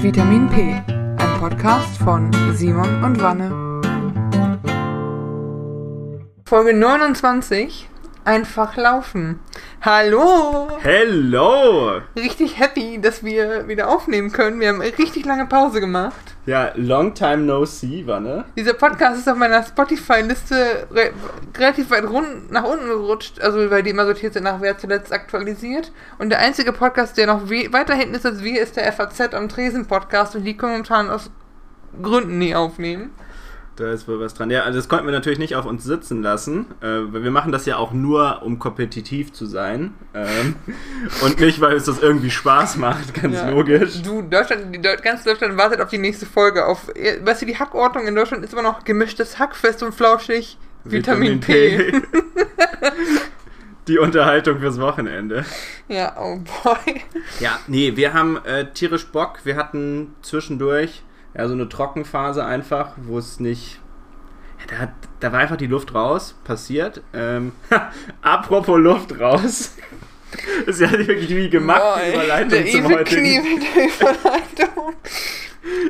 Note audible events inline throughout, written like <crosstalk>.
Vitamin P, ein Podcast von Simon und Wanne. Folge 29, einfach laufen. Hallo! Hello! Richtig happy, dass wir wieder aufnehmen können. Wir haben eine richtig lange Pause gemacht. Ja, long time no see, war ne? Dieser Podcast ist auf meiner Spotify-Liste re relativ weit rund nach unten gerutscht, also weil die immer sortiert sind nach wer zuletzt aktualisiert. Und der einzige Podcast, der noch weiter hinten ist als wir, ist der FAZ am Tresen Podcast und die können momentan aus Gründen nie aufnehmen. Da ist wohl was dran. Ja, also das konnten wir natürlich nicht auf uns sitzen lassen. Äh, wir machen das ja auch nur, um kompetitiv zu sein. Ähm, <laughs> und nicht, weil es das irgendwie Spaß macht, ganz ja. logisch. Du, Deutschland, die, ganz Deutschland wartet auf die nächste Folge. Auf, weißt du, die Hackordnung in Deutschland ist immer noch gemischtes Hack, fest und flauschig, Vitamin, Vitamin P. P. <laughs> die Unterhaltung fürs Wochenende. Ja, oh boy. Ja, nee, wir haben äh, tierisch Bock. Wir hatten zwischendurch ja, so eine Trockenphase einfach, wo es nicht. Ja, da, hat, da war einfach die Luft raus, passiert. Ähm, <laughs> apropos Luft raus. <laughs> ist ja wirklich wie gemacht, Boah, die Überleitung der zum heutigen. <laughs> Überleitung.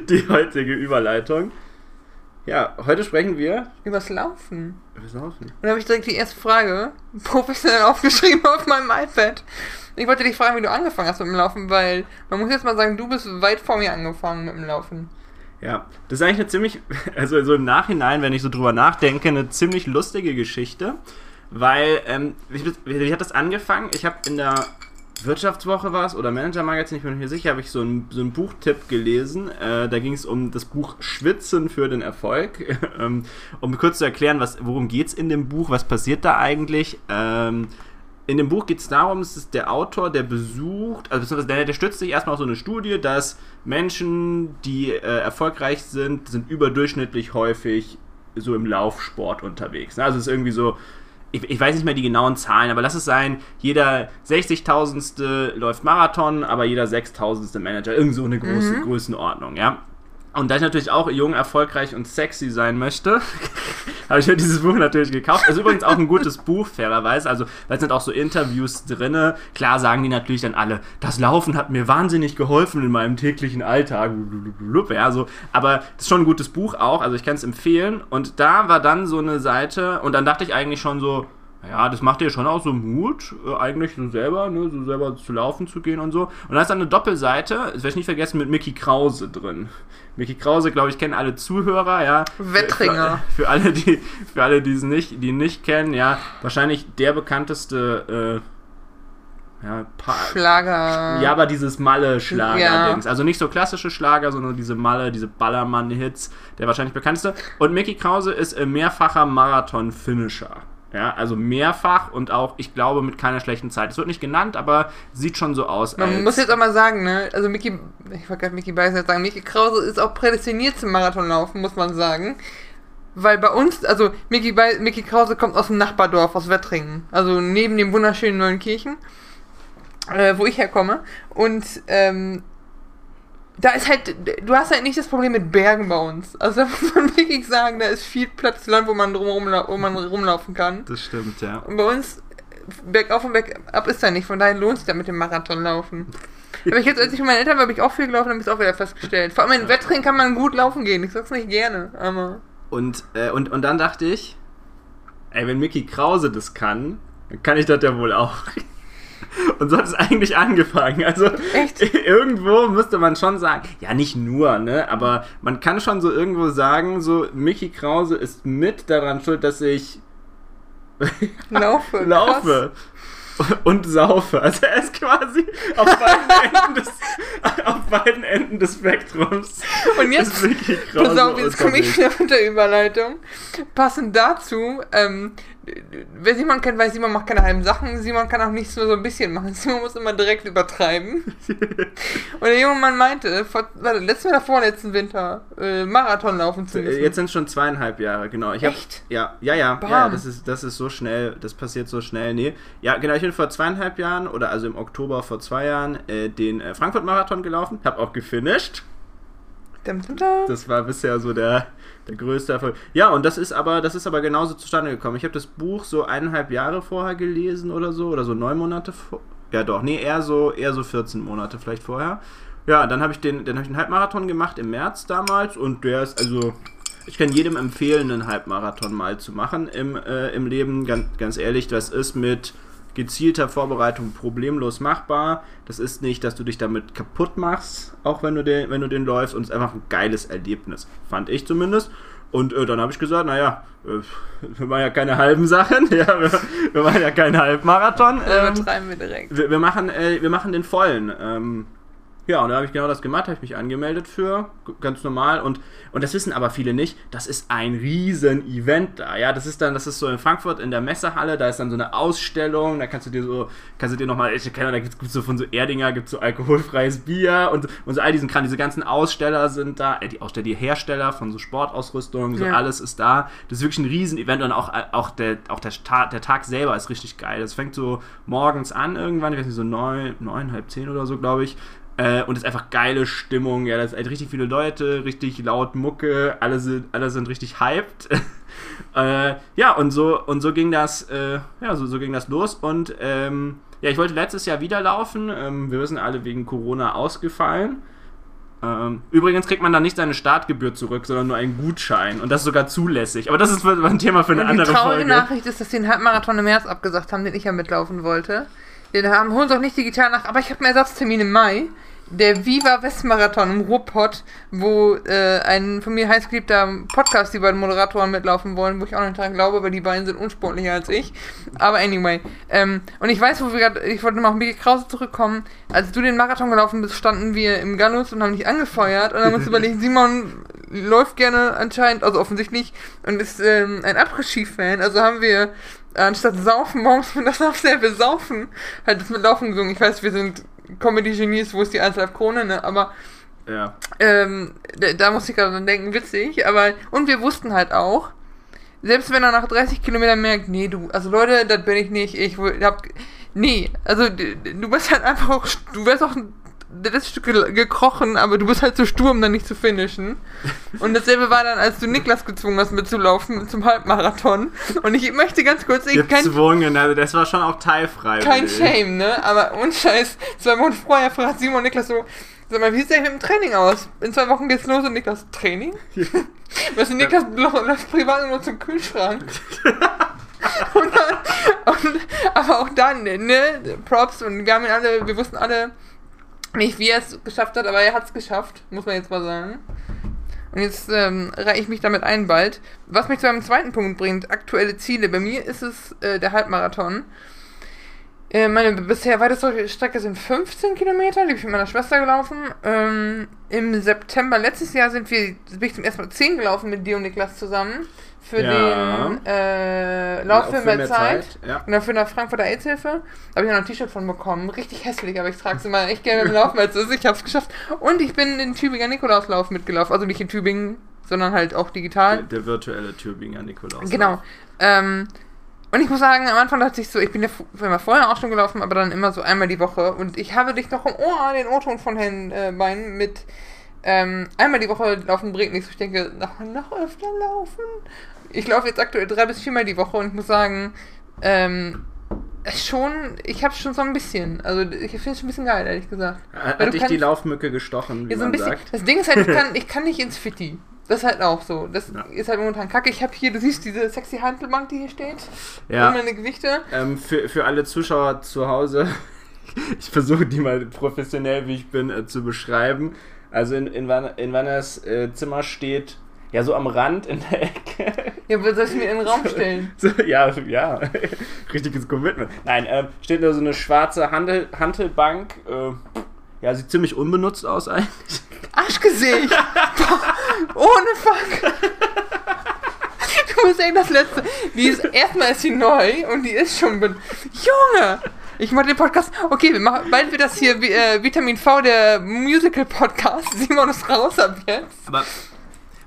die heutige Überleitung. Ja, heute sprechen wir übers Laufen. Übers Laufen. Und dann habe ich direkt die erste Frage professionell aufgeschrieben auf meinem iPad. Ich wollte dich fragen, wie du angefangen hast mit dem Laufen, weil man muss jetzt mal sagen, du bist weit vor mir angefangen mit dem Laufen. Ja, das ist eigentlich eine ziemlich, <laughs> also so im Nachhinein, wenn ich so drüber nachdenke, eine ziemlich lustige Geschichte, weil, ähm, wie, wie hat das angefangen? Ich habe in der Wirtschaftswoche war es oder Manager Magazin, ich bin mir sicher, habe ich so einen, so Buchtipp gelesen. Äh, da ging es um das Buch Schwitzen für den Erfolg. <laughs> ähm, um kurz zu erklären, was, worum geht es in dem Buch, was passiert da eigentlich. Ähm, in dem Buch geht es darum, es ist der Autor, der besucht, also der, der stützt sich erstmal auf so eine Studie, dass Menschen, die äh, erfolgreich sind, sind überdurchschnittlich häufig so im Laufsport unterwegs. Ne? Also es ist irgendwie so, ich, ich, weiß nicht mehr die genauen Zahlen, aber lass es sein, jeder 60.000. läuft Marathon, aber jeder 6.000. Manager. Irgend so eine große mhm. Größenordnung, ja. Und da ich natürlich auch jung, erfolgreich und sexy sein möchte, <laughs> habe ich mir dieses Buch natürlich gekauft. Also übrigens auch ein gutes Buch, fairerweise. Also, da sind auch so Interviews drin. Klar sagen die natürlich dann alle, das Laufen hat mir wahnsinnig geholfen in meinem täglichen Alltag. Ja, so. Aber das ist schon ein gutes Buch auch. Also, ich kann es empfehlen. Und da war dann so eine Seite, und dann dachte ich eigentlich schon so, ja, das macht dir schon auch so Mut, äh, eigentlich so selber, ne, so selber zu laufen zu gehen und so. Und da ist dann eine Doppelseite, das werde ich nicht vergessen, mit Mickey Krause drin. Mickey Krause, glaube ich, kennen alle Zuhörer, ja. Wettringer. Für, für alle, die, für alle, die es nicht, die nicht kennen, ja, wahrscheinlich der bekannteste, äh, ja, Schlager. Ja, aber dieses Malle-Schlager-Dings. Ja. Also nicht so klassische Schlager, sondern diese Malle, diese Ballermann-Hits, der wahrscheinlich bekannteste. Und Mickey Krause ist äh, mehrfacher Marathon-Finisher. Ja, also mehrfach und auch, ich glaube, mit keiner schlechten Zeit. Es wird nicht genannt, aber sieht schon so aus. Man muss jetzt auch mal sagen, ne, also Mickey, ich wollte gerade Mickey Beißer sagen, Mickey Krause ist auch prädestiniert zum Marathonlaufen, muss man sagen. Weil bei uns, also Mickey, Be Mickey Krause kommt aus dem Nachbardorf, aus Wettringen. Also neben dem wunderschönen Neunkirchen, äh, wo ich herkomme. Und ähm, da ist halt, du hast halt nicht das Problem mit Bergen bei uns. Also <laughs> da muss man wirklich sagen, da ist viel Platz Land, wo man drumherum wo man rumlaufen kann. Das stimmt, ja. Und bei uns bergauf und bergab ist da nicht, von daher lohnt es ja mit dem Marathon laufen. <laughs> Aber ich jetzt, als ich mit meinen Eltern war, habe ich auch viel gelaufen, habe ich es auch wieder festgestellt. Vor allem in Wettring kann man gut laufen gehen. Ich sag's nicht gerne, aber. Und, äh, und, und dann dachte ich, ey, wenn Mickey Krause das kann, dann kann ich das ja wohl auch. <laughs> Und so hat es eigentlich angefangen. Also Echt? <laughs> irgendwo müsste man schon sagen, ja nicht nur, ne, aber man kann schon so irgendwo sagen, so Mickey Krause ist mit daran schuld, dass ich <laughs> laufe. laufe. Und saufe. Also er ist quasi auf beiden Enden des, auf beiden Enden des Spektrums. Und jetzt, pass auf, jetzt komme ich wieder mit der Überleitung. Passend dazu, ähm, wer Simon kennt, weiß, Simon macht keine halben Sachen. Simon kann auch nicht nur so ein bisschen machen. <laughs> Simon muss immer direkt übertreiben. <laughs> und der junge Mann meinte, vor, warte, letzten oder vorletzten Winter äh, Marathon laufen zu müssen. Jetzt sind es schon zweieinhalb Jahre, genau. Ich Echt? Hab, ja, ja, ja, ja, das ist, das ist so schnell, das passiert so schnell. Nee, ja, genau, ich bin vor zweieinhalb Jahren, oder also im Oktober vor zwei Jahren, äh, den äh, Frankfurt-Marathon gelaufen. Hab auch gefinisht. Das war bisher so der, der größte Erfolg. Ja, und das ist aber, das ist aber genauso zustande gekommen. Ich habe das Buch so eineinhalb Jahre vorher gelesen oder so, oder so neun Monate vor. Ja doch, nee, eher so, eher so 14 Monate vielleicht vorher. ja, dann habe ich, den, dann hab ich den Halbmarathon gemacht im März damals und der ist also. Ich kann jedem empfehlen, einen Halbmarathon mal zu machen im, äh, im Leben. Ganz, ganz ehrlich, das ist mit gezielter Vorbereitung problemlos machbar. Das ist nicht, dass du dich damit kaputt machst, auch wenn du den, wenn du den läufst. Und es ist einfach ein geiles Erlebnis, fand ich zumindest. Und äh, dann habe ich gesagt, naja, äh, <laughs> wir machen ja keine halben Sachen, <laughs> ja, wir, wir machen ja keinen Halbmarathon. <laughs> Ähm, Übertreiben wir direkt. Wir, wir, machen, äh, wir machen den vollen. Ähm, ja, und da habe ich genau das gemacht, habe ich mich angemeldet für, ganz normal. Und, und das wissen aber viele nicht, das ist ein riesen Event da. Ja, das ist dann, das ist so in Frankfurt in der Messehalle, da ist dann so eine Ausstellung, da kannst du dir so, kannst du dir nochmal, ich kenne, da gibt es so von so Erdinger, gibt es so alkoholfreies Bier und, und so all diesen Kram, diese ganzen Aussteller sind da, äh, die Aussteller, die Hersteller von so Sportausrüstung, so Ja. alles ist da. Das ist wirklich ein riesen Event und auch, auch, der, auch der, Tag, der Tag selber ist richtig geil. Das fängt so morgens an irgendwann, ich weiß nicht, so neun, neun, halb zehn oder so, glaube ich. Äh, und es ist einfach geile Stimmung. Ja, da sind halt richtig viele Leute, richtig laut Mucke, alle sind, alle sind richtig hyped. <laughs> äh, ja, und so, und so ging das, äh, ja, so, so ging das los. Und ähm, ja, ich wollte letztes Jahr wieder laufen. Ähm, wir sind alle wegen Corona ausgefallen. Ähm, übrigens kriegt man dann nicht seine Startgebühr zurück, sondern nur einen Gutschein. Und das ist sogar zulässig. Aber das ist ein Thema für eine Und die andere traurige Folge. Nachricht ist, dass sie den Halbmarathon im März abgesagt haben, den ich ja mitlaufen wollte. Den haben, holen sie auch nicht digital nach, aber ich habe einen Ersatztermin im Mai. Der Viva Westmarathon im Ruhrpott, wo äh, ein von mir heißgeliebter Podcast, die beiden Moderatoren mitlaufen wollen, wo ich auch nicht dran glaube, weil die beiden sind unsportlicher als ich. Aber anyway. Ähm, und ich weiß, wo wir gerade, ich wollte noch auf Micky Krause zurückkommen. Als du den Marathon gelaufen bist, standen wir im Gallus und haben dich angefeuert. Und dann haben wir uns <laughs> überlegt, Simon läuft gerne anscheinend, also offensichtlich, und ist ähm, ein Après-Ski-Fan. Also haben wir anstatt saufen morgens mit das <laughs> dasselbe saufen, halt das mit Laufen gesungen. Ich weiß, wir sind Comedy-Genies, wo ist die 1,5 Krone, ne? Aber Ja. ähm, da, da muss ich gerade dran denken, witzig, aber und wir wussten halt auch, selbst wenn er nach 30 Kilometern merkt, nee, du, also Leute, das bin ich nicht, ich will- hab, nee, also du bist halt einfach auch, du wärst auch das Stück ge- gekrochen, aber du bist halt zu stur, um dann nicht zu finishen. Und dasselbe war dann, als du Niklas gezwungen hast mitzulaufen zum Halbmarathon. Und ich möchte ganz kurz, ich kein, Gezwungen, also das war schon auch teilfrei. kein Shame, ne? Aber unscheiß, zwei Wochen vorher fragt Simon Niklas so, sag mal, wie sieht's eigentlich mit dem Training aus? In zwei Wochen geht's los und Niklas, Training? <laughs> Was ist Niklas läuft privat nur zum Kühlschrank? <laughs> und dann, und, aber auch dann, ne, Props und wir haben ihn alle, wir wussten alle nicht, wie er es geschafft hat, aber er hat es geschafft, muss man jetzt mal sagen. Und jetzt ähm, reihe ich mich damit ein bald. Was mich zu einem zweiten Punkt bringt, aktuelle Ziele. Bei mir ist es äh, der Halbmarathon. Äh, meine bisher weiteste Strecke sind 15 Kilometer, die bin ich mit meiner Schwester gelaufen. Ähm, Im September letztes Jahr sind wir, bin ich zum ersten Mal 10 gelaufen mit dir und Niklas zusammen. Für Ja. den äh, Lauffilm Lauf für der mehr Zeit. Ja. Genau, für eine Frankfurter AIDS-Hilfe. Da habe ich noch ein T-Shirt von bekommen. Richtig hässlich, aber ich trage es immer echt gerne im Laufen, als es ist. Ich habe es geschafft. Und ich bin in Tübinger Nikolauslauf mitgelaufen. Also nicht in Tübingen, sondern halt auch digital. Der, der virtuelle Tübinger Nikolaus. Genau. Ähm, und ich muss sagen, am Anfang dachte ich so, ich bin ja f- immer vorher auch schon gelaufen, aber dann immer so einmal die Woche. Und ich habe dich noch im Ohr, den O-Ton von Herrn äh, Bein mit ähm, einmal die Woche laufen bringt nichts. Ich denke, noch, noch öfter laufen. Ich laufe jetzt aktuell drei bis viermal die Woche und ich muss sagen, ähm, schon, ich habe schon so ein bisschen. Also ich finde es schon ein bisschen geil, ehrlich gesagt. Hat, hat dich die Laufmücke gestochen, wie Ja, so ein bisschen. sagt? Das Ding ist halt, ich kann, ich kann nicht ins Fitti. Das ist halt auch so. Das Ja. ist halt momentan kacke. Ich habe hier, du siehst diese sexy Handelbank, die hier steht. Ja. Und meine Gewichte. Ähm, für, für alle Zuschauer zu Hause, <laughs> ich versuche die mal professionell, wie ich bin, äh, zu beschreiben. Also in, in, Van, in Vannas äh, Zimmer steht, ja, so am Rand in der Ecke. Ja, wo soll ich mir in den Raum stellen? So, ja, ja, <laughs> richtiges Commitment. Nein, ähm, steht da so eine schwarze Handel, Hantelbank. Äh, ja, sieht ziemlich unbenutzt aus eigentlich. <laughs> Arschgesicht! <laughs> Ohne Fuck! Du musst echt das letzte. Die ist erstmal ist sie neu und die ist schon. Junge! Ich mache den Podcast. Okay, wir machen, bald wird das hier wie, äh, Vitamin V, der Musical-Podcast. Simon ist raus ab jetzt. Aber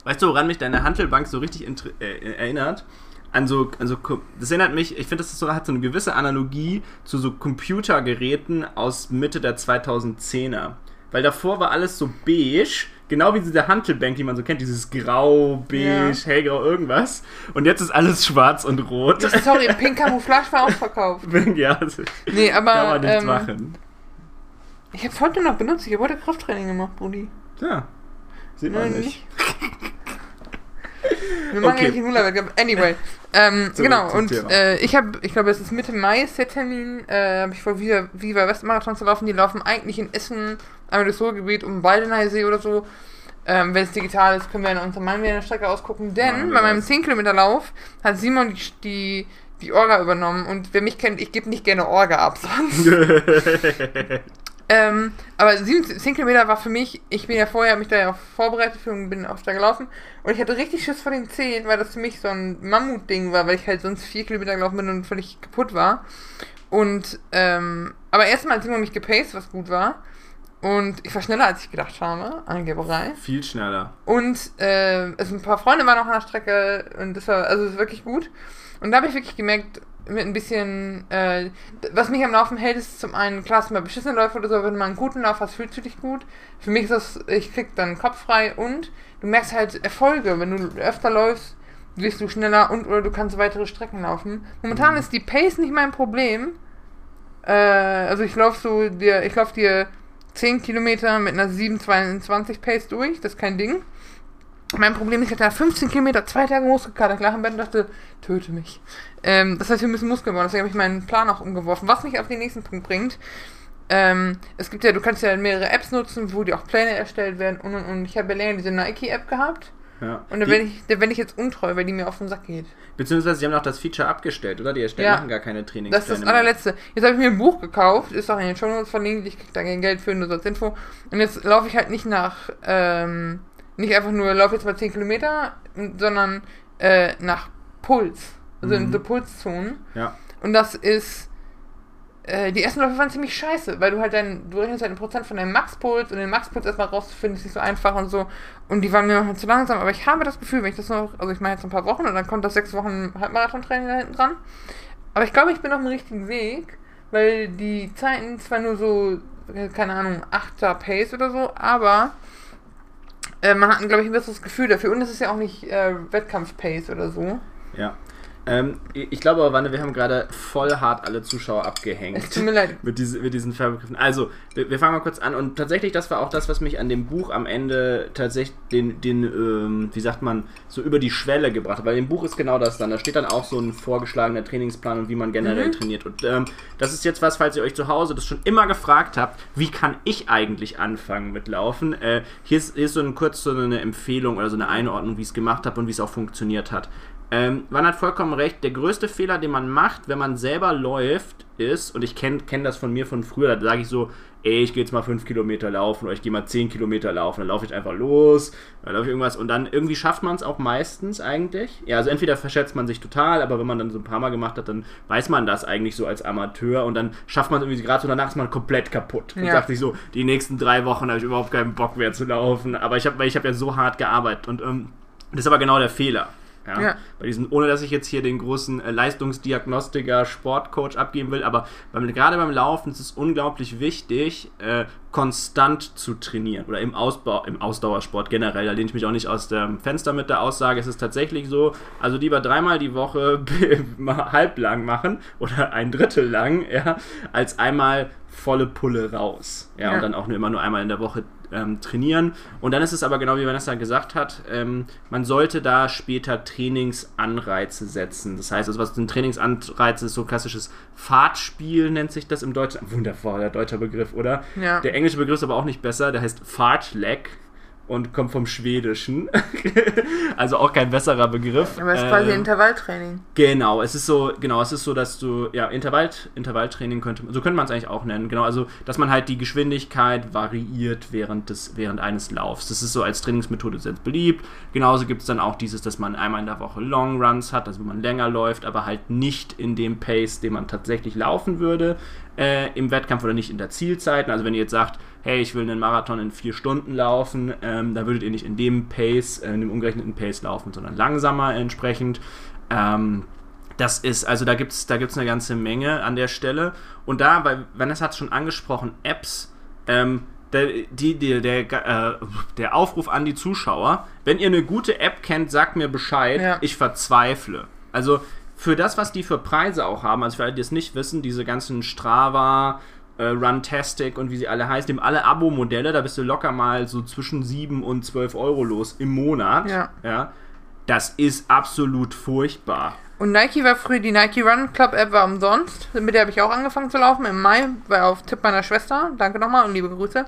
weißt du, woran mich deine Hantelbank so richtig äh, erinnert? An so, an so, das erinnert mich, ich finde, das so, hat so eine gewisse Analogie zu so Computergeräten aus Mitte der 2010er. Weil davor war alles so beige, genau wie diese Hantelbank, die man so kennt, dieses grau, beige, Ja. hellgrau, irgendwas. Und jetzt ist alles schwarz und rot. Sorry, Pink Camouflage war ausverkauft. <laughs> ja, das Nee, aber. kann man nichts ähm, machen. Ich hab's heute noch benutzt. Ich habe heute Krafttraining gemacht, Brudi. Ja. Sieht man Nein, nicht. <laughs> Wir machen Okay. ja nicht Hula-Wettkampf. Anyway. Ähm, genau, und äh, ich habe, ich glaube, es ist Mitte Mai ist der Termin, äh, habe ich vor, Viva, Viva Westmarathon zu laufen. Die laufen eigentlich in Essen, einmal durchs Ruhrgebiet, um Waldeneysee oder so. Ähm, Wenn es digital ist, können wir in unserer Main Strecke ausgucken. Denn wir bei meinem das. 10 Kilometer Lauf hat Simon die, die, die Orga übernommen. Und wer mich kennt, ich gebe nicht gerne Orga ab sonst. <laughs> <laughs> Ähm, aber 7, 10 Kilometer war für mich, ich bin ja vorher, mich da ja auch vorbereitet für und bin auch da gelaufen. Und ich hatte richtig Schiss vor den 10, weil das für mich so ein Mammutding war, weil ich halt sonst 4 Kilometer gelaufen bin und völlig kaputt war. Und, ähm, aber erstmal hat Simon mich gepaced, was gut war. Und ich war schneller, als ich gedacht habe. Angeberei. Viel schneller. Und äh, es ein paar Freunde waren noch an der Strecke und das war, also es ist wirklich gut. Und da habe ich wirklich gemerkt, mit ein bisschen, äh, was mich am Laufen hält, ist zum einen, klar, sind mal beschissene Läufe oder so, wenn man einen guten Lauf hast, fühlst du dich gut. Für mich ist das, ich krieg dann Kopf frei und du merkst halt Erfolge, wenn du öfter läufst, wirst du schneller und oder du kannst weitere Strecken laufen. Momentan Mhm. ist die Pace nicht mein Problem. Äh, also ich laufe so dir, ich laufe dir 10 Kilometer mit einer 7,22 Pace durch, das ist kein Ding. Mein Problem ist, ich hatte nach 15 Kilometer zwei Tage Muskelkater, ich lag im Bett und dachte, töte mich. Ähm, das heißt, wir müssen Muskeln bauen, deswegen habe ich meinen Plan auch umgeworfen. Was mich auf den nächsten Punkt bringt, ähm, es gibt ja, du kannst ja mehrere Apps nutzen, wo die auch Pläne erstellt werden und und und. Ich habe ja länger diese Nike-App gehabt Ja. und da werde ich, da werd ich jetzt untreu, weil die mir auf den Sack geht. Beziehungsweise sie haben noch das Feature abgestellt, oder? Die erstellen Ja. machen gar keine Trainings. Das ist das allerletzte. Jetzt habe ich mir ein Buch gekauft, ist auch in den Show Notes verlinkt, ich krieg da kein Geld für, nur so als Info. Und jetzt laufe ich halt nicht nach, ähm, nicht einfach nur, laufe jetzt mal 10 Kilometer, sondern äh, nach Puls. Also in Mhm. so Pulszonen. Ja. Und das ist, äh, die ersten Läufe waren ziemlich scheiße, weil du halt dein, du rechnest halt ein Prozent von deinem Maxpuls und den Maxpuls erstmal rauszufinden, ist nicht so einfach und so. Und die waren mir noch zu langsam, aber ich habe das Gefühl, wenn ich das noch, also ich mache jetzt ein paar Wochen und dann kommt das sechs Wochen Halbmarathon-Training da hinten dran. Aber ich glaube, ich bin auf dem richtigen Weg, weil die Zeiten zwar nur so, keine Ahnung, 8er Pace oder so, aber äh, man hat, glaube ich, ein besseres Gefühl dafür. Und es ist ja auch nicht äh, Wettkampf-Pace oder so. Ja. Ähm, ich glaube aber, Wanne, wir haben gerade voll hart alle Zuschauer abgehängt. Es tut mir leid. <laughs> mit, diese, mit diesen Färbegriffen. Also, wir, wir fangen mal kurz an. Und tatsächlich, das war auch das, was mich an dem Buch am Ende tatsächlich den, den ähm, wie sagt man, so über die Schwelle gebracht hat. Weil im Buch ist genau das dann. Da steht dann auch so ein vorgeschlagener Trainingsplan und wie man generell Mhm. trainiert. Und ähm, das ist jetzt was, falls ihr euch zu Hause das schon immer gefragt habt, wie kann ich eigentlich anfangen mit Laufen? Äh, hier, ist, hier ist so ein, kurz so eine Empfehlung oder so eine Einordnung, wie ich es gemacht habe und wie es auch funktioniert hat. Ähm, man hat vollkommen recht. Der größte Fehler, den man macht, wenn man selber läuft, ist, und ich kenne kenn das von mir von früher, da sage ich so, ey, ich gehe jetzt mal 5 Kilometer laufen oder ich gehe mal 10 Kilometer laufen, dann laufe ich einfach los, dann laufe ich irgendwas und dann irgendwie schafft man es auch meistens eigentlich. Ja, also entweder verschätzt man sich total, aber wenn man dann so ein paar Mal gemacht hat, dann weiß man das eigentlich so als Amateur und dann schafft man es irgendwie gerade so, danach ist man komplett kaputt und Ja. sagt sich so, die nächsten drei Wochen habe ich überhaupt keinen Bock mehr zu laufen, aber ich habe, weil ich habe ja so hart gearbeitet und ähm, das ist aber genau der Fehler. Ja, Ja. Bei diesen, ohne dass ich jetzt hier den großen äh, Leistungsdiagnostiker, Sportcoach abgeben will, aber beim, gerade beim Laufen ist es unglaublich wichtig, äh, konstant zu trainieren oder im, Ausbau, im Ausdauersport generell. Da lehne ich mich auch nicht aus dem Fenster mit der Aussage. Es ist tatsächlich so, also lieber dreimal die Woche <laughs> halblang machen oder ein Drittel lang, ja, als einmal volle Pulle raus. Ja, Ja. und dann auch nur immer nur einmal in der Woche ähm, trainieren. Und dann ist es aber genau wie Vanessa gesagt hat, ähm, man sollte da später Trainingsanreize setzen. Das heißt, also was ein Trainingsanreiz ist, so klassisches Fahrtspiel nennt sich das im Deutschen. Wundervoller deutscher Begriff, oder? Ja. Der englische Begriff ist aber auch nicht besser, der heißt Fartleck und kommt vom Schwedischen. <laughs> also auch kein besserer Begriff. Aber es ist quasi Ähm, Intervalltraining. Genau, es ist so, genau, es ist so, dass du, ja, Intervall, Intervalltraining könnte, so könnte man es eigentlich auch nennen, genau, also, dass man halt die Geschwindigkeit variiert während des, während eines Laufs. Das ist so als Trainingsmethode sehr beliebt. Genauso gibt es dann auch dieses, dass man einmal in der Woche Long Runs hat, also wo man länger läuft, aber halt nicht in dem Pace, den man tatsächlich laufen würde, äh, im Wettkampf oder nicht in der Zielzeit. Also wenn ihr jetzt sagt, hey, ich will einen Marathon in vier Stunden laufen, ähm, dann würdet ihr nicht in dem Pace, äh, in dem umgerechneten Pace laufen, sondern langsamer entsprechend. Ähm, das ist, also da gibt es da gibt's eine ganze Menge an der Stelle. Und da, weil Vanessa hat es schon angesprochen, Apps, ähm, der, die, die, der, äh, der Aufruf an die Zuschauer, wenn ihr eine gute App kennt, sagt mir Bescheid, Ja. ich verzweifle. Also für das, was die für Preise auch haben, also für alle, die es nicht wissen, diese ganzen Strava, äh, Runtastic und wie sie alle heißen, haben alle Abo-Modelle, da bist du locker mal so zwischen 7 und 12 Euro los im Monat. Ja. ja. Das ist absolut furchtbar. Und Nike war früher, die Nike Run Club App war umsonst. Mit der habe ich auch angefangen zu laufen im Mai, war auf Tipp meiner Schwester. Danke nochmal und liebe Grüße.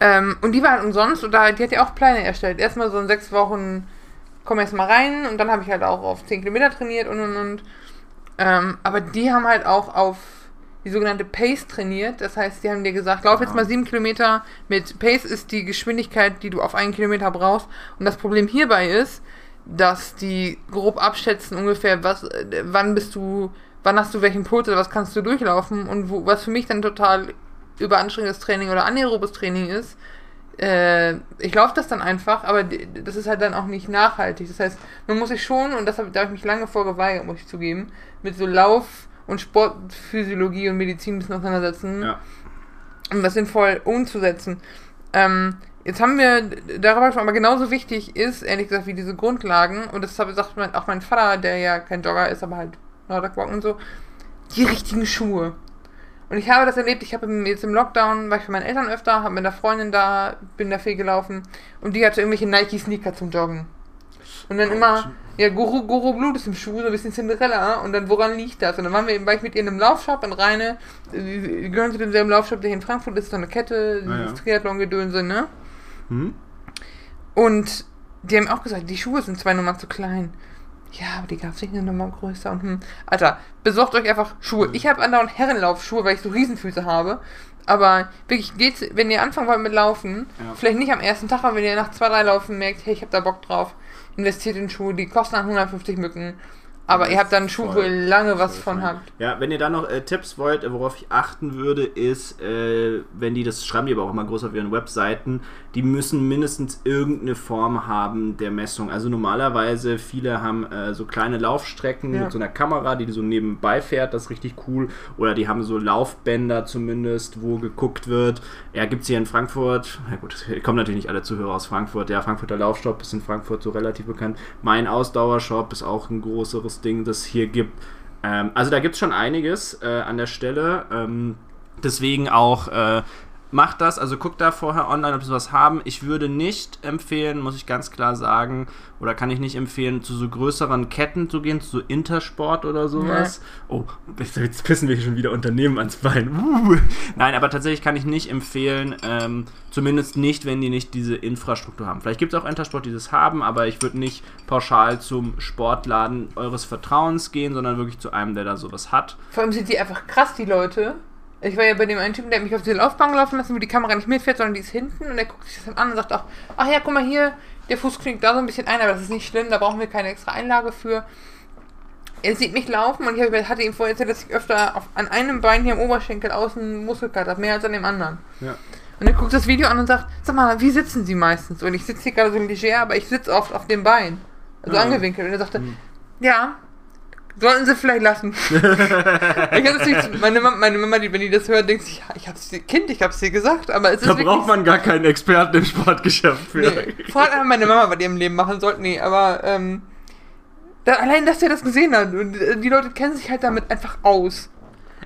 Ähm, und die war halt umsonst und da, die hat ja auch Pläne erstellt. Erstmal so in sechs Wochen komm erst mal rein und dann habe ich halt auch auf 10 Kilometer trainiert und und und. Ähm, aber die haben halt auch auf die sogenannte Pace trainiert. Das heißt, die haben dir gesagt, lauf jetzt mal 7 Kilometer mit Pace ist die Geschwindigkeit, die du auf einen Kilometer brauchst. Und das Problem hierbei ist, dass die grob abschätzen ungefähr, was, wann bist du, wann hast du welchen Puls oder was kannst du durchlaufen und wo, was für mich dann total überanstrengendes Training oder anaerobes Training ist. Äh, ich laufe das dann einfach, aber das ist halt dann auch nicht nachhaltig. Das heißt, man muss sich schon, und das hab, da habe ich mich lange vorgeweigert, muss ich zugeben, mit so Lauf- und Sportphysiologie und Medizin bisschen auseinandersetzen Ja. um das sinnvoll umzusetzen. Ähm, jetzt haben wir darüber gesprochen, aber genauso wichtig ist, ehrlich gesagt, wie diese Grundlagen, und das sagt auch mein Vater, der ja kein Jogger ist, aber halt Nordic-Walken und so, die richtigen Schuhe. Und ich habe das erlebt, ich habe jetzt im Lockdown, war ich für meine Eltern öfter, habe mit einer Freundin da, bin da viel gelaufen und die hatte irgendwelche Nike-Sneaker zum Joggen. Und dann immer, ja, Guru, Guru Blut ist im Schuh, so ein bisschen Cinderella. Und dann, woran liegt das? Und dann waren wir, war ich mit ihr in einem Laufshop in Rheine. Die gehören zu demselben Laufshop, der hier in Frankfurt ist, so eine Kette, Ah, ja. Triathlon-Gedönse, ne? Hm? Und die haben auch gesagt, die Schuhe sind zwei Nummern zu klein. Ja, aber die gab es nicht eine Nummer größer. Und hm, Alter, besorgt euch einfach Schuhe. Ich habe andauernd Herrenlaufschuhe, weil ich so Riesenfüße habe. Aber wirklich, geht's, wenn ihr anfangen wollt mit Laufen, Ja. vielleicht nicht am ersten Tag, aber wenn ihr nach zwei, drei Laufen merkt, hey, ich habe da Bock drauf, investiert in Schuhe, die kosten 150 Mücken. Aber ihr habt dann Schuhe, wo ihr lange was Voll von habt. Ja, wenn ihr da noch äh, Tipps wollt, worauf ich achten würde, ist, äh, wenn die, das schreiben die aber auch immer groß auf ihren Webseiten, die müssen mindestens irgendeine Form haben der Messung. Also normalerweise, viele haben äh, so kleine Laufstrecken Ja. mit so einer Kamera, die so nebenbei fährt, das ist richtig cool. Oder die haben so Laufbänder zumindest, wo geguckt wird. Ja, gibt es hier in Frankfurt, na gut, kommen natürlich nicht alle Zuhörer aus Frankfurt. Der Frankfurter Laufshop ist in Frankfurt so relativ bekannt. Mein Ausdauershop ist auch ein größeres Ding, das hier gibt. Ähm, also da gibt es schon einiges äh, an der Stelle. Ähm, deswegen auch äh, macht das, also guckt da vorher online, ob sie was haben. Ich würde nicht empfehlen, muss ich ganz klar sagen, oder kann ich nicht empfehlen, zu so größeren Ketten zu gehen, zu so Intersport oder sowas. Oh, jetzt, jetzt pissen wir hier schon wieder Unternehmen ans Bein. Uh. <laughs> Nein, aber tatsächlich kann ich nicht empfehlen, ähm, zumindest nicht, wenn die nicht diese Infrastruktur haben. Vielleicht gibt es auch Intersport, die das haben, aber ich würde nicht pauschal zum Sportladen eures Vertrauens gehen, sondern wirklich zu einem, der da sowas hat. Vor allem sind die einfach krass, die Leute. Ich war ja bei dem einen Typen, der hat mich auf diese Laufbahn laufen lassen, wo die Kamera nicht mitfährt, sondern die ist hinten und der guckt sich das dann an und sagt auch, ach ja, guck mal hier, der Fuß knickt da so ein bisschen ein, aber das ist nicht schlimm, da brauchen wir keine extra Einlage für. Er sieht mich laufen und ich hatte ihm vorher erzählt, dass ich öfter auf, an einem Bein hier am Oberschenkel außen Muskelkater habe, mehr als an dem anderen. Ja. Und er guckt das Video an und sagt, sag mal, wie sitzen Sie meistens? Und ich sitze hier gerade so leger, aber ich sitze oft auf dem Bein. Also Ja. angewinkelt. Und er sagte, ja, sollten Sie vielleicht lassen. <laughs> nicht, meine, Mama, meine Mama, die, wenn die das hört, denkt sich, ich hab's dir, Kind, ich hab's dir gesagt, aber es ist Da braucht man gar keinen Experten im Sportgeschäft für. Nee, frag einfach meine Mama, was die im Leben machen sollten. Nee, aber ähm, da, allein, dass der das gesehen hat. Und äh, die Leute kennen sich halt damit einfach aus.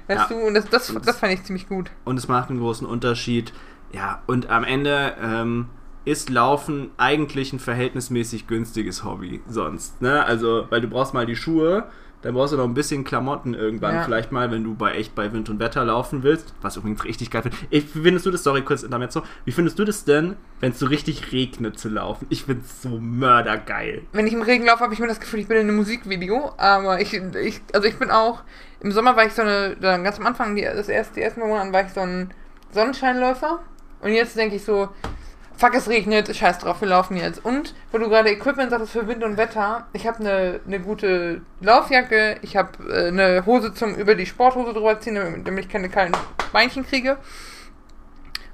Weißt Ja. du? Und das, das, das fand ich ziemlich gut. Und es macht einen großen Unterschied. Ja, und am Ende ähm, ist Laufen eigentlich ein verhältnismäßig günstiges Hobby sonst. Ne? Also, weil du brauchst mal die Schuhe, dann brauchst du noch ein bisschen Klamotten irgendwann. Ja. Vielleicht mal, wenn du bei echt bei Wind und Wetter laufen willst. Was übrigens richtig geil finde. Wie findest du das, sorry, kurz damit so. Wie findest du das denn, wenn es so richtig regnet zu laufen? Ich finde es so mördergeil. Wenn ich im Regen laufe, habe ich mir das Gefühl, ich bin in einem Musikvideo. Aber ich, ich also ich bin auch, im Sommer war ich so eine, dann ganz am Anfang, die, das erste, die ersten Monate war ich so ein Sonnenscheinläufer. Und jetzt denke ich so, fuck, es regnet, scheiß drauf, wir laufen jetzt. Und, wo du gerade Equipment sagtest für Wind und Wetter, ich habe eine ne gute Laufjacke, ich habe äh, eine Hose zum über die Sporthose drüber ziehen, damit, damit ich keine kalten Beinchen kriege.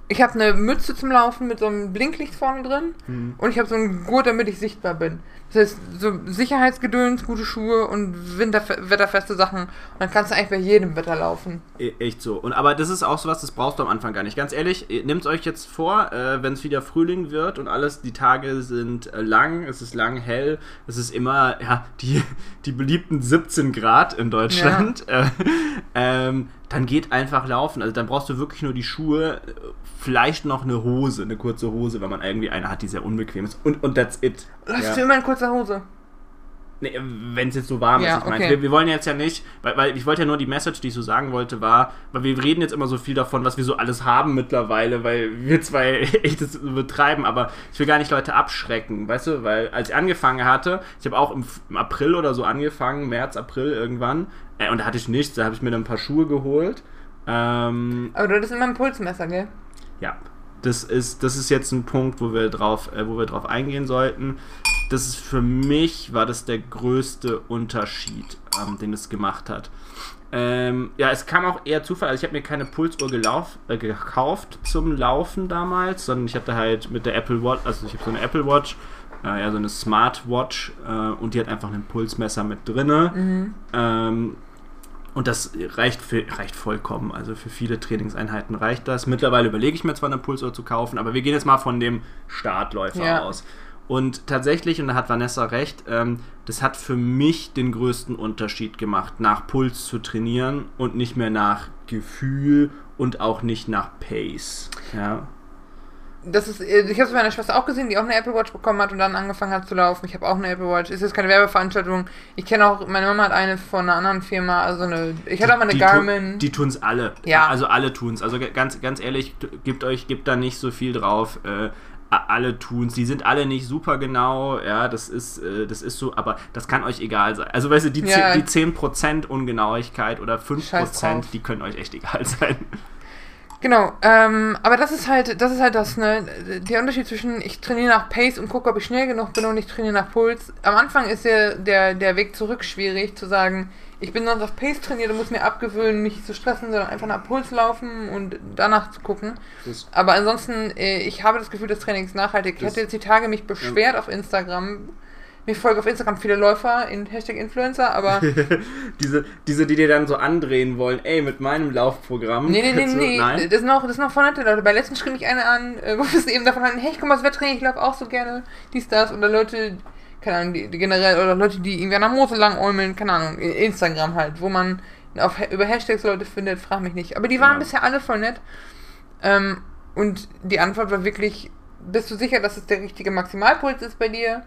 Ich habe eine Mütze zum Laufen mit so einem Blinklicht vorne drin Hm. und ich habe so einen Gurt, damit ich sichtbar bin. Das heißt, so Sicherheitsgedöns, gute Schuhe und winterfe wetterfeste Sachen. Und dann kannst du eigentlich bei jedem Wetter laufen. E- Echt so. Und aber das ist auch sowas, das brauchst du am Anfang gar nicht. Ganz ehrlich, nehmt euch jetzt vor, äh, wenn es wieder Frühling wird und alles, die Tage sind äh, lang, es ist lang hell, es ist immer, ja, die, die beliebten 17 Grad in Deutschland. Äh, ähm, dann geht einfach laufen. Also dann brauchst du wirklich nur die Schuhe, äh, vielleicht noch eine Hose, eine kurze Hose, wenn man irgendwie eine hat, die sehr unbequem ist. Und, und that's it. Hast Ja. du immer in kurzer Hose? Nee, wenn es jetzt so warm Ja, ist, ich meine, okay. wir, wir wollen jetzt ja nicht, weil, weil ich wollte ja nur die Message, die ich so sagen wollte, war, weil wir reden jetzt immer so viel davon, was wir so alles haben mittlerweile, weil wir zwei <laughs> echt das betreiben, aber ich will gar nicht Leute abschrecken, weißt du, weil als ich angefangen hatte, ich habe auch im, im April oder so angefangen, März, April irgendwann, äh, und da hatte ich nichts, da habe ich mir dann ein paar Schuhe geholt. Ähm, Aber du hattest immer ein Pulsmesser, gell? ja, das ist, das ist jetzt ein Punkt, wo wir drauf, äh, wo wir drauf eingehen sollten. Das ist für mich war das der größte Unterschied, ähm, den es gemacht hat. Ähm, ja, es kam auch eher Zufall. Also ich habe mir keine Pulsuhr gelauf, äh, gekauft zum Laufen damals, sondern ich hatte halt mit der Apple Watch, also ich habe so eine Apple Watch, äh, ja so eine Smartwatch äh, und die hat einfach ein Pulsmesser mit drinne. Ähm, und das reicht, für, reicht vollkommen. Also für viele Trainingseinheiten reicht das. Mittlerweile überlege ich mir zwar eine Pulsuhr zu kaufen, aber wir gehen jetzt mal von dem Startläufer Ja. aus. Und tatsächlich, und da hat Vanessa recht, ähm, das hat für mich den größten Unterschied gemacht, nach Puls zu trainieren und nicht mehr nach Gefühl und auch nicht nach Pace. Ja. Das ist, äh, ich habe es bei meiner Schwester auch gesehen, die auch eine Apple Watch bekommen hat und dann angefangen hat zu laufen. Ich habe auch eine Apple Watch. Ist jetzt keine Werbeveranstaltung. Ich kenne auch, meine Mama hat eine von einer anderen Firma, also eine, ich hatte auch mal eine die Garmin. Tu, die tun es alle. Ja. Also alle tun es. Also ganz, ganz ehrlich, gebt euch, gebt da nicht so viel drauf. Äh, alle tun's. Die sind alle nicht super genau. Ja, das ist, äh, das ist so, aber das kann euch egal sein. Also weißt du, die, Ja. 10, die 10% Ungenauigkeit oder 5%, Scheiß drauf. die können euch echt egal <laughs> sein. Genau, ähm, aber das ist halt, das ist halt das, ne, der Unterschied zwischen ich trainiere nach Pace und gucke, ob ich schnell genug bin und ich trainiere nach Puls. Am Anfang ist der, der, der Weg zurück schwierig, zu sagen, ich bin sonst auf Pace trainiert und muss mir abgewöhnen, mich zu stressen, sondern einfach nach Puls laufen und danach zu gucken. Das- Aber ansonsten, äh, ich habe das Gefühl, das Training ist nachhaltig. Ich hatte jetzt die Tage mich beschwert auf Instagram. Mir folgen auf Instagram viele Läufer in Hashtag Influencer, aber <laughs> diese, diese, die dir dann so andrehen wollen, ey, mit meinem Laufprogramm. Nee, nee, nee, du- nee. Nein? Das sind noch, das sind noch Leute. Bei letzten schrieb mich eine an, äh, wo <laughs> wir es eben davon hatten, hey, ich komme aus Wetttraining, ich laufe auch so gerne, dies, das. Oder Leute, keine Ahnung, die, die generell, oder Leute, die irgendwie an der Mose lang äumeln, keine Ahnung, Instagram halt, wo man auf, über Hashtags Leute findet, frag mich nicht. Aber die waren Ja. bisher alle voll nett. Ähm, und die Antwort war wirklich, bist du sicher, dass es der richtige Maximalpuls ist bei dir?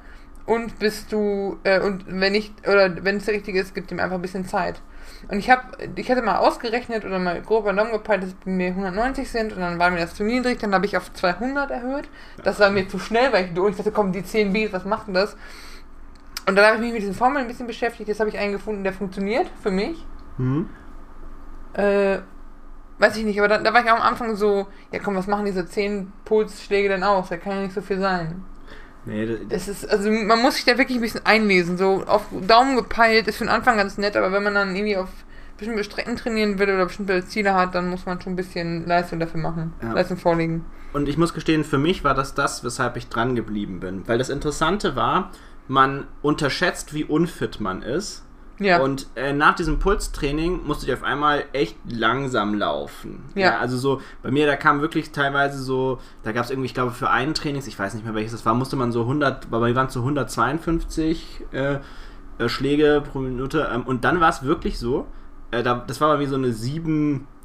Und bist du, äh, und wenn nicht, oder wenn es der richtige ist, gibt ihm einfach ein bisschen Zeit. Und ich habe, ich hatte mal ausgerechnet oder mal grob übernommen gepeilt, dass es bei mir 190 sind und dann war mir das zu niedrig, dann habe ich auf 200 erhöht. Das war mir zu schnell, weil ich durch ich dachte, komm, die 10 Bs, was macht denn das? Und dann habe ich mich mit diesen Formeln ein bisschen beschäftigt. Jetzt habe ich einen gefunden, der funktioniert für mich. Hm? Äh, weiß ich nicht, aber da, da war ich auch am Anfang so, ja komm, was machen diese 10 Pulsschläge denn aus? Da kann ja nicht so viel sein. Nee, das, Es ist, also man muss sich da wirklich ein bisschen einlesen. So auf Daumen gepeilt ist für den Anfang ganz nett, aber wenn man dann irgendwie auf bestimmte Strecken trainieren will oder bestimmte Ziele hat, dann muss man schon ein bisschen Leistung dafür machen. Ja. Leistung vorlegen. Und ich muss gestehen, für mich war das das, weshalb ich dran geblieben bin. Weil das Interessante war, man unterschätzt, wie unfit man ist. Ja. Und äh, nach diesem Pulstraining musste ich auf einmal echt langsam laufen. Ja. also so, bei mir, da kam wirklich teilweise so, da gab es irgendwie, ich glaube, für einen Trainings, ich weiß nicht mehr welches das war, musste man so 100, bei mir waren es so 152 äh, äh, Schläge pro Minute. Ähm, und dann war es wirklich so, äh, da, das war bei mir so eine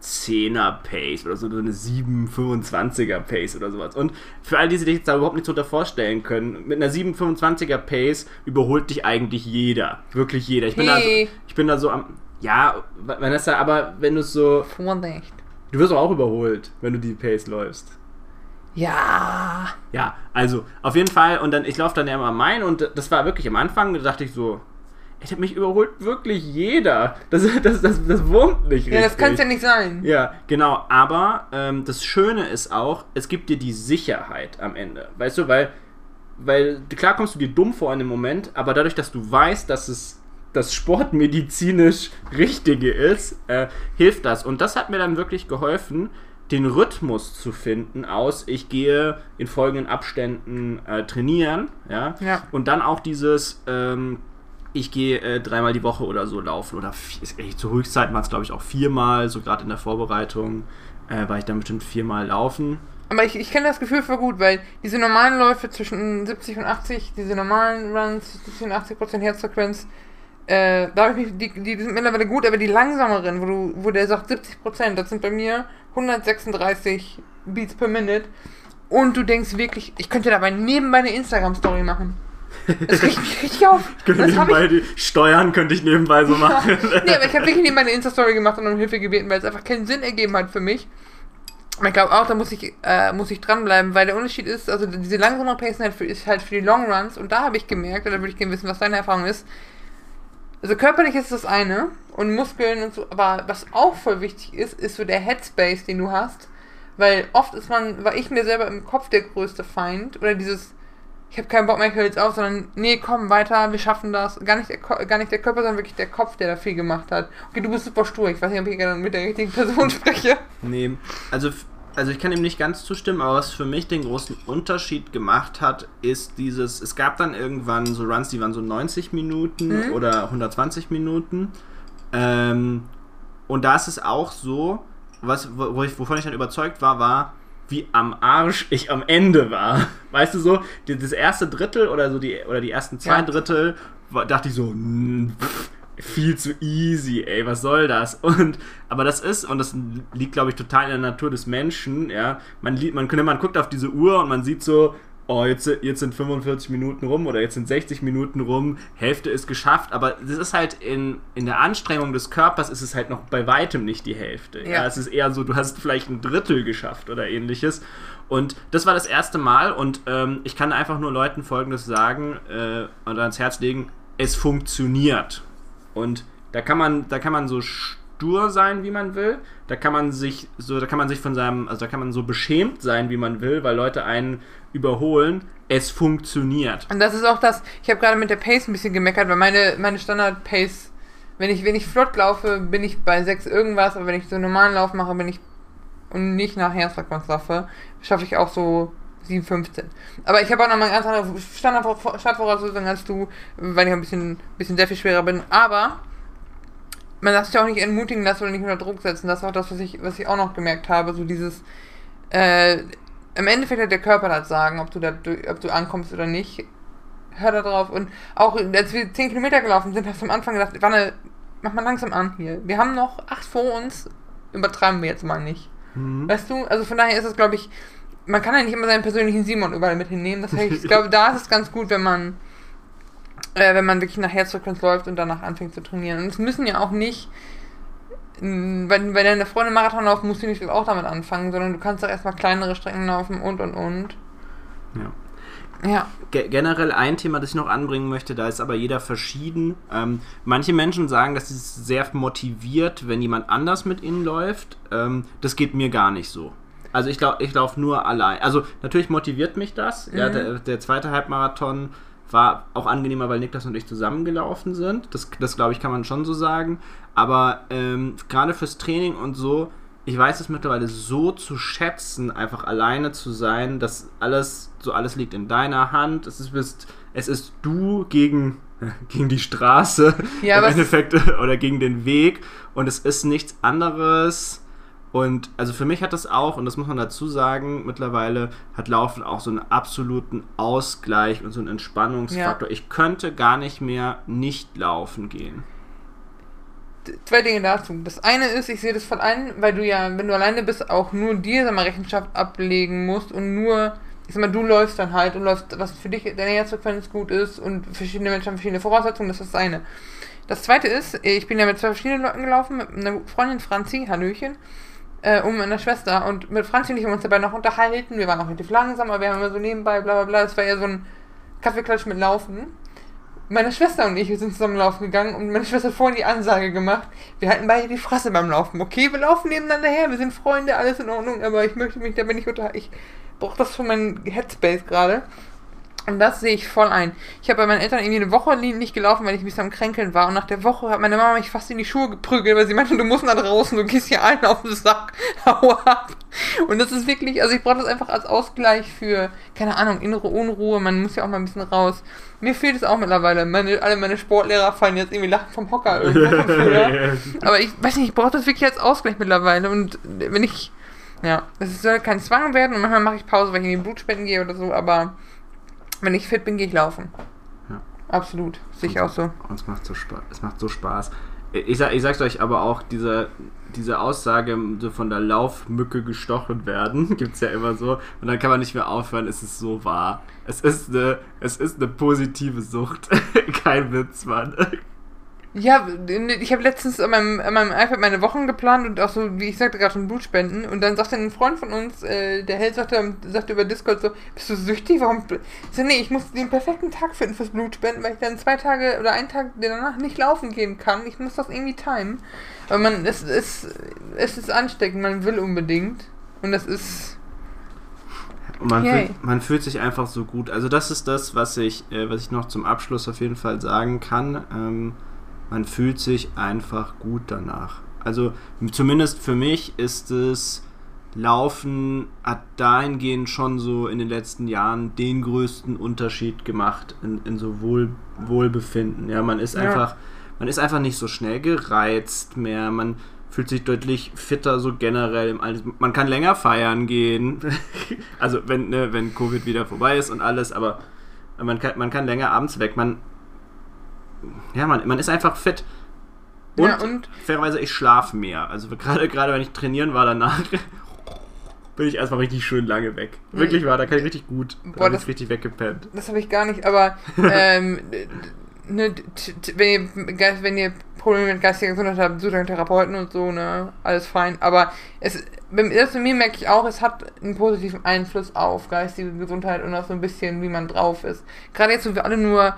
7-10er Pace oder so, eine 7-25er Pace oder sowas. Und für all die, die sich jetzt da überhaupt nichts drunter vorstellen können, mit einer 7-25er Pace überholt dich eigentlich jeder. Wirklich jeder. Ich bin, da, so, Hey. ich bin da so am. Ja, Vanessa, aber wenn du es so. Vorsicht. Du wirst doch auch überholt, wenn du die Pace läufst. Ja. Ja, also auf jeden Fall. Und dann, ich laufe dann ja immer mein und das war wirklich am Anfang, da dachte ich so, ich mich überholt wirklich jeder. Das, das, das, das wurmt nicht richtig. Ja, das kann es ja nicht sein. Ja, genau. Aber ähm, das Schöne ist auch, es gibt dir die Sicherheit am Ende. Weißt du, weil, weil klar kommst du dir dumm vor in dem Moment, aber dadurch, dass du weißt, dass es das sportmedizinisch Richtige ist, äh, hilft das. Und das hat mir dann wirklich geholfen, den Rhythmus zu finden aus, ich gehe in folgenden Abständen äh, trainieren, ja, Ja. und dann auch dieses, ähm, ich gehe äh, dreimal die Woche oder so laufen oder vi- ist echt zur waren es glaube ich auch viermal, so gerade in der Vorbereitung äh, war ich dann bestimmt viermal laufen. Aber ich, ich kenne das Gefühl für gut, weil diese normalen Läufe zwischen 70 und 80, diese normalen Runs, 70 und 80 Prozent Herzfrequenz, Äh, da ich mich, die, die sind mittlerweile gut, aber die langsameren, wo, du, wo der sagt 70%, das sind bei mir 136 Beats per Minute. Und du denkst wirklich, ich könnte dabei nebenbei eine Instagram-Story machen. Das riecht mich richtig auf. Ich könnte nebenbei die Steuern könnte ich nebenbei so machen. <laughs> nee, aber ich habe wirklich nebenbei eine Insta-Story gemacht und um Hilfe gebeten, weil es einfach keinen Sinn ergeben hat für mich. Ich glaube auch, da muss ich, äh, muss ich dranbleiben, weil der Unterschied ist, also diese langsame Pace halt für, ist halt für die Long Runs und da habe ich gemerkt, und da würde ich gerne wissen, was deine Erfahrung ist. Also körperlich ist das eine und Muskeln und so, aber was auch voll wichtig ist, ist so der Headspace, den du hast. Weil oft ist man, war ich mir selber im Kopf der größte Feind oder dieses, ich habe keinen Bock mehr, ich höre jetzt auf, sondern nee, komm weiter, wir schaffen das. Gar nicht, der, Ko- gar nicht der Körper, sondern wirklich der Kopf, der da viel gemacht hat. Okay, du bist super stur, ich weiß nicht, ob ich gerade mit der richtigen Person <laughs> spreche. Nee, also, also ich kann ihm nicht ganz zustimmen, aber was für mich den großen Unterschied gemacht hat, ist dieses, es gab dann irgendwann so Runs, die waren so 90 Minuten Mhm. oder 120 Minuten. Ähm, und da ist es auch so, was, wo ich, wovon ich dann überzeugt war, war, wie am Arsch ich am Ende war. Weißt du so, das erste Drittel oder so die oder die ersten zwei Ja. Drittel war, dachte ich so, "Mm, pff, viel zu easy, ey, was soll das? Und aber das ist und das liegt glaube ich total in der Natur des Menschen, ja. Man man man guckt auf diese Uhr und man sieht so Oh, jetzt, jetzt sind 45 Minuten rum oder jetzt sind 60 Minuten rum, Hälfte ist geschafft, aber das ist halt in, in der Anstrengung des Körpers ist es halt noch bei weitem nicht die Hälfte. Ja. Ja. es ist eher so, du hast vielleicht ein Drittel geschafft oder ähnliches. Und das war das erste Mal und ähm, ich kann einfach nur Leuten Folgendes sagen äh, oder ans Herz legen, es funktioniert. Und da kann man, da kann man so stur sein, wie man will. Da kann man sich so, da kann man sich von seinem, also da kann man so beschämt sein, wie man will, weil Leute einen überholen. Es funktioniert. Und das ist auch das, ich habe gerade mit der Pace ein bisschen gemeckert, weil meine, meine Standard-Pace, wenn ich, wenn ich flott laufe, bin ich bei 6 irgendwas, aber wenn ich so einen normalen Lauf mache, bin ich und nicht nach Herzfrequenz laufe, schaffe ich auch so 7,15. Aber ich habe auch noch mal eine ganz andere Startvoraussetzung als du, weil ich ein bisschen, bisschen sehr viel schwerer bin. Aber man darf sich auch nicht entmutigen lassen oder nicht unter Druck setzen. Das ist auch das, was ich, was ich auch noch gemerkt habe. So dieses, äh, im Endeffekt hat der Körper das sagen, ob du da, ob du ankommst oder nicht. Hör da drauf. Und auch als wir 10 Kilometer gelaufen sind, hast du am Anfang gedacht, Wanne, mach mal langsam an hier. Wir haben noch 8 vor uns, übertreiben wir jetzt mal nicht. Mhm. Weißt du, also von daher ist es, glaube ich, man kann ja nicht immer seinen persönlichen Simon überall mit hinnehmen. Das heißt, ich <laughs> glaube, da ist es ganz gut, wenn man, äh, wenn man wirklich nach Herzfrequenz läuft und danach anfängt zu trainieren. Und es müssen ja auch nicht, wenn, wenn deine Freunde Marathon laufen, musst du nicht auch damit anfangen, sondern du kannst auch erstmal kleinere Strecken laufen und und und. Ja. Ja. Ge generell ein Thema, das ich noch anbringen möchte, da ist aber jeder verschieden. Ähm, manche Menschen sagen, dass es sehr motiviert, wenn jemand anders mit ihnen läuft. Ähm, das geht mir gar nicht so. Also ich glaube, ich laufe nur allein. Also natürlich motiviert mich das. Ja, Mhm. der, der zweite Halbmarathon war auch angenehmer, weil Niklas und ich zusammengelaufen sind. Das, das glaube ich, kann man schon so sagen. Aber ähm, gerade fürs Training und so, ich weiß es mittlerweile so zu schätzen, einfach alleine zu sein, dass alles, so alles liegt in deiner Hand. Es ist, bist, es ist du gegen, <laughs> gegen die Straße Ja, im Endeffekt <laughs> oder gegen den Weg und es ist nichts anderes. Und also für mich hat das auch, und das muss man dazu sagen, mittlerweile hat Laufen auch so einen absoluten Ausgleich und so einen Entspannungsfaktor. Ich könnte gar nicht mehr nicht laufen gehen. zwei Dinge dazu. Das eine ist, ich sehe das voll ein, weil du ja, wenn du alleine bist, auch nur dir sag mal, Rechenschaft ablegen musst und nur, ich sag mal, du läufst dann halt und läufst, was für dich deine Herzfrequenz gut ist und verschiedene Menschen haben verschiedene Voraussetzungen, das ist das eine. Das zweite ist, ich bin ja mit zwei verschiedenen Leuten gelaufen, mit einer Freundin Franzi, Hallöchen, äh, und meiner Schwester und mit Franzi und ich haben uns dabei noch unterhalten, wir waren auch relativ langsam, aber wir haben immer so nebenbei, bla bla bla, es war eher so ein Kaffeeklatsch mit Laufen meine Schwester und ich, sind zusammen laufen gegangen und meine Schwester hat vorhin die Ansage gemacht, wir halten beide die Fresse beim Laufen. Okay, wir laufen nebeneinander her, wir sind Freunde, alles in Ordnung, aber ich möchte mich damit nicht unter... Ich brauche das für meinen Headspace gerade. Und das sehe ich voll ein. Ich habe bei meinen Eltern irgendwie eine Woche nicht gelaufen, weil ich ein bisschen am Kränkeln war. Und nach der Woche hat meine Mama mich fast in die Schuhe geprügelt, weil sie meinte, du musst nach draußen, du gehst hier allen auf den Sack, <laughs> hau ab. Und das ist wirklich, also ich brauche das einfach als Ausgleich für, keine Ahnung, innere Unruhe. Man muss ja auch mal ein bisschen raus. Mir fehlt es auch mittlerweile. Meine, alle meine Sportlehrer fallen jetzt irgendwie lachen vom Hocker irgendwo. <laughs> Aber ich weiß nicht, ich brauche das wirklich als Ausgleich mittlerweile. Und wenn ich, ja, es soll kein Zwang werden und manchmal mache ich Pause, weil ich in die Blutspenden gehe oder so, aber wenn ich fit bin, gehe ich laufen. Absolut, sehe ich auch so. Und es macht so Spaß. Es macht so Spaß. Ich, sag, ich sag's euch aber auch, diese, diese Aussage, so von der Laufmücke gestochen werden, <laughs> gibt's ja immer so. Und dann kann man nicht mehr aufhören, es ist so wahr. Es ist eine, es ist eine positive Sucht. <laughs> Kein Witz, Mann. Ja, ich habe letztens an meinem, an meinem iPad meine Wochen geplant und auch so, wie ich sagte, gerade schon Blutspenden. Und dann sagte ein Freund von uns, äh, der Held sagte, sagte über Discord so, bist du süchtig? Warum? Ich so, nee, ich muss den perfekten Tag finden fürs Blutspenden, weil ich dann zwei Tage oder einen Tag danach nicht laufen gehen kann. Ich muss das irgendwie timen. Aber man, es ist, es ist ansteckend, man will unbedingt. Und das ist... Und man, fühlt, man fühlt sich einfach so gut. Also das ist das, was ich, äh, was ich noch zum Abschluss auf jeden Fall sagen kann. Ähm, man fühlt sich einfach gut danach. Also zumindest für mich ist es Laufen hat dahingehend schon so in den letzten Jahren den größten Unterschied gemacht in, in so Wohl, Wohlbefinden. Ja, man ist ja. einfach, man ist einfach nicht so schnell gereizt mehr, man fühlt sich deutlich fitter so generell im Alter. Man kann länger feiern gehen. <laughs> also wenn, ne, wenn Covid wieder vorbei ist und alles, aber man kann, man kann länger abends weg. Man, ja, man, man ist einfach fit. Und, ja, und fairerweise, ich schlafe mehr. Also <laughs> gerade gerade wenn ich trainieren war danach, <laughs> bin ich erstmal richtig schön lange weg. Wirklich war, da kann ich richtig gut. Da Boah, das, ich richtig weggepennt. Das habe ich gar nicht, aber <laughs> ähm, ne, wenn, ihr, wenn ihr Probleme mit geistiger Gesundheit habt, sucht einen Therapeuten und so, ne, alles fein. Aber es, das bei mir merke ich auch, es hat einen positiven Einfluss auf geistige Gesundheit und auch so ein bisschen, wie man drauf ist. Gerade jetzt, wo wir alle nur,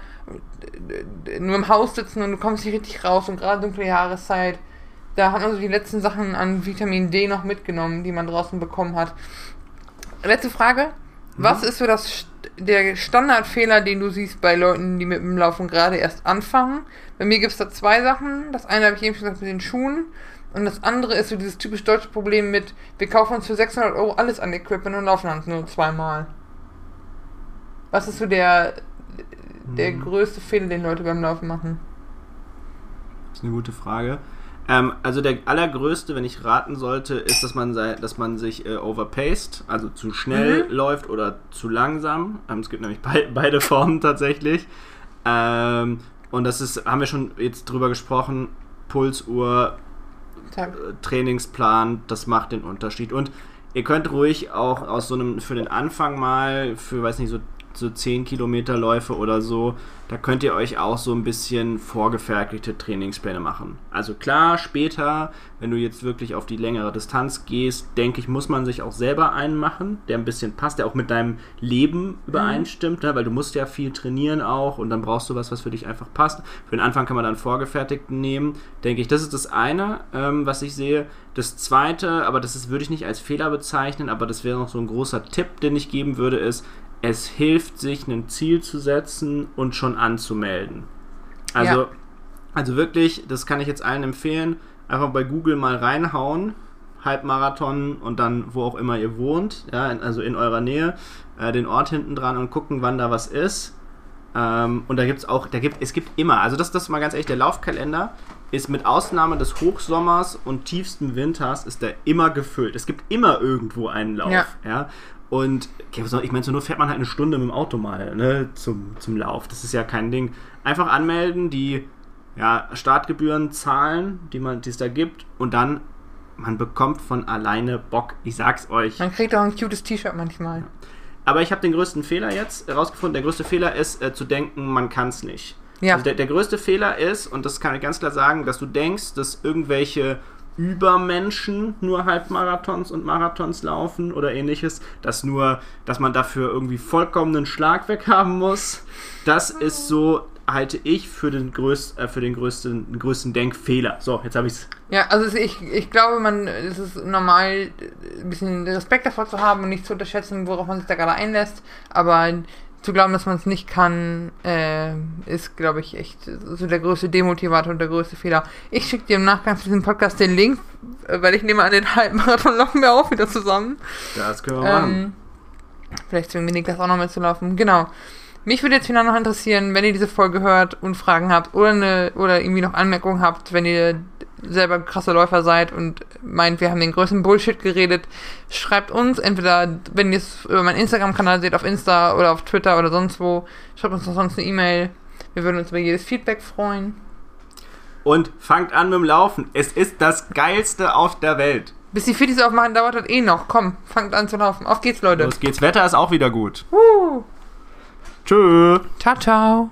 nur im Haus sitzen und du kommst nicht richtig raus und gerade dunkle Jahreszeit, da hat man so die letzten Sachen an Vitamin D noch mitgenommen, die man draußen bekommen hat. Letzte Frage. Was ist so das der Standardfehler, den du siehst bei Leuten, die mit dem Laufen gerade erst anfangen? Bei mir gibt es da zwei Sachen. Das eine habe ich eben schon gesagt mit den Schuhen. Und das andere ist so dieses typisch deutsche Problem mit, wir kaufen uns für 600 Euro alles an Equipment und laufen dann nur zweimal. Was ist so der, der mhm. größte Fehler, den Leute beim Laufen machen? Das ist eine gute Frage. Ähm, also der allergrößte, wenn ich raten sollte, ist, dass man, sei, dass man sich äh, overpaced, also zu schnell mhm. läuft oder zu langsam. Ähm, es gibt nämlich <laughs> be beide Formen tatsächlich. Ähm, und das ist, haben wir schon jetzt drüber gesprochen, Pulsuhr, äh, Trainingsplan, das macht den Unterschied. Und ihr könnt ruhig auch aus so einem, für den Anfang mal, für, weiß nicht, so so 10 Kilometer Läufe oder so, da könnt ihr euch auch so ein bisschen vorgefertigte Trainingspläne machen. Also klar, später, wenn du jetzt wirklich auf die längere Distanz gehst, denke ich, muss man sich auch selber einen machen, der ein bisschen passt, der auch mit deinem Leben übereinstimmt, mhm. ne? weil du musst ja viel trainieren auch und dann brauchst du was, was für dich einfach passt. Für den Anfang kann man dann vorgefertigten nehmen, denke ich. Das ist das eine, ähm, was ich sehe. Das zweite, aber das ist, würde ich nicht als Fehler bezeichnen, aber das wäre noch so ein großer Tipp, den ich geben würde, ist, es hilft, sich ein Ziel zu setzen und schon anzumelden. Also, ja. also wirklich, das kann ich jetzt allen empfehlen, einfach bei Google mal reinhauen, Halbmarathon und dann wo auch immer ihr wohnt, ja, also in eurer Nähe, äh, den Ort hinten dran und gucken, wann da was ist. Ähm, und da gibt es auch, da gibt, es gibt immer, also das, das ist mal ganz ehrlich, der Laufkalender ist mit Ausnahme des Hochsommers und tiefsten Winters ist der immer gefüllt. Es gibt immer irgendwo einen Lauf. Ja. ja? Und ich meine, so nur fährt man halt eine Stunde mit dem Auto mal ne, zum, zum Lauf. Das ist ja kein Ding. Einfach anmelden, die ja, Startgebühren zahlen, die man, die es da gibt, und dann man bekommt von alleine Bock. Ich sag's euch. Man kriegt auch ein cutes T-Shirt manchmal. Aber ich habe den größten Fehler jetzt herausgefunden. Der größte Fehler ist äh, zu denken, man kann's nicht. Ja. Also der, der größte Fehler ist, und das kann ich ganz klar sagen, dass du denkst, dass irgendwelche Übermenschen nur Halbmarathons und Marathons laufen oder ähnliches, dass nur, dass man dafür irgendwie vollkommenen Schlag weg haben muss. Das ist so, halte ich für den, größt, äh, für den größten, größten Denkfehler. So, jetzt habe ich es. Ja, also ich, ich glaube, man, es ist normal, ein bisschen Respekt davor zu haben und nicht zu unterschätzen, worauf man sich da gerade einlässt. Aber zu glauben, dass man es nicht kann, äh, ist, glaube ich, echt so der größte Demotivator und der größte Fehler. Ich schicke dir im Nachgang zu diesem Podcast den Link, äh, weil ich nehme an, den <laughs> Halbmarathon laufen wir auch wieder zusammen. Das können wir ähm, machen. Vielleicht zwingen wir Niklas auch noch mitzulaufen. Genau. Mich würde jetzt final noch interessieren, wenn ihr diese Folge hört und Fragen habt oder, eine, oder irgendwie noch Anmerkungen habt, wenn ihr selber krasse Läufer seid und meint, wir haben den größten Bullshit geredet, schreibt uns entweder, wenn ihr es über meinen Instagram-Kanal seht, auf Insta oder auf Twitter oder sonst wo, schreibt uns noch sonst eine E-Mail. Wir würden uns über jedes Feedback freuen. Und fangt an mit dem Laufen. Es ist das Geilste auf der Welt. Bis die Fittis aufmachen, dauert das eh noch. Komm, fangt an zu laufen. Auf geht's, Leute. Los geht's. Wetter ist auch wieder gut. Uh. Tschö. Ciao, ciao.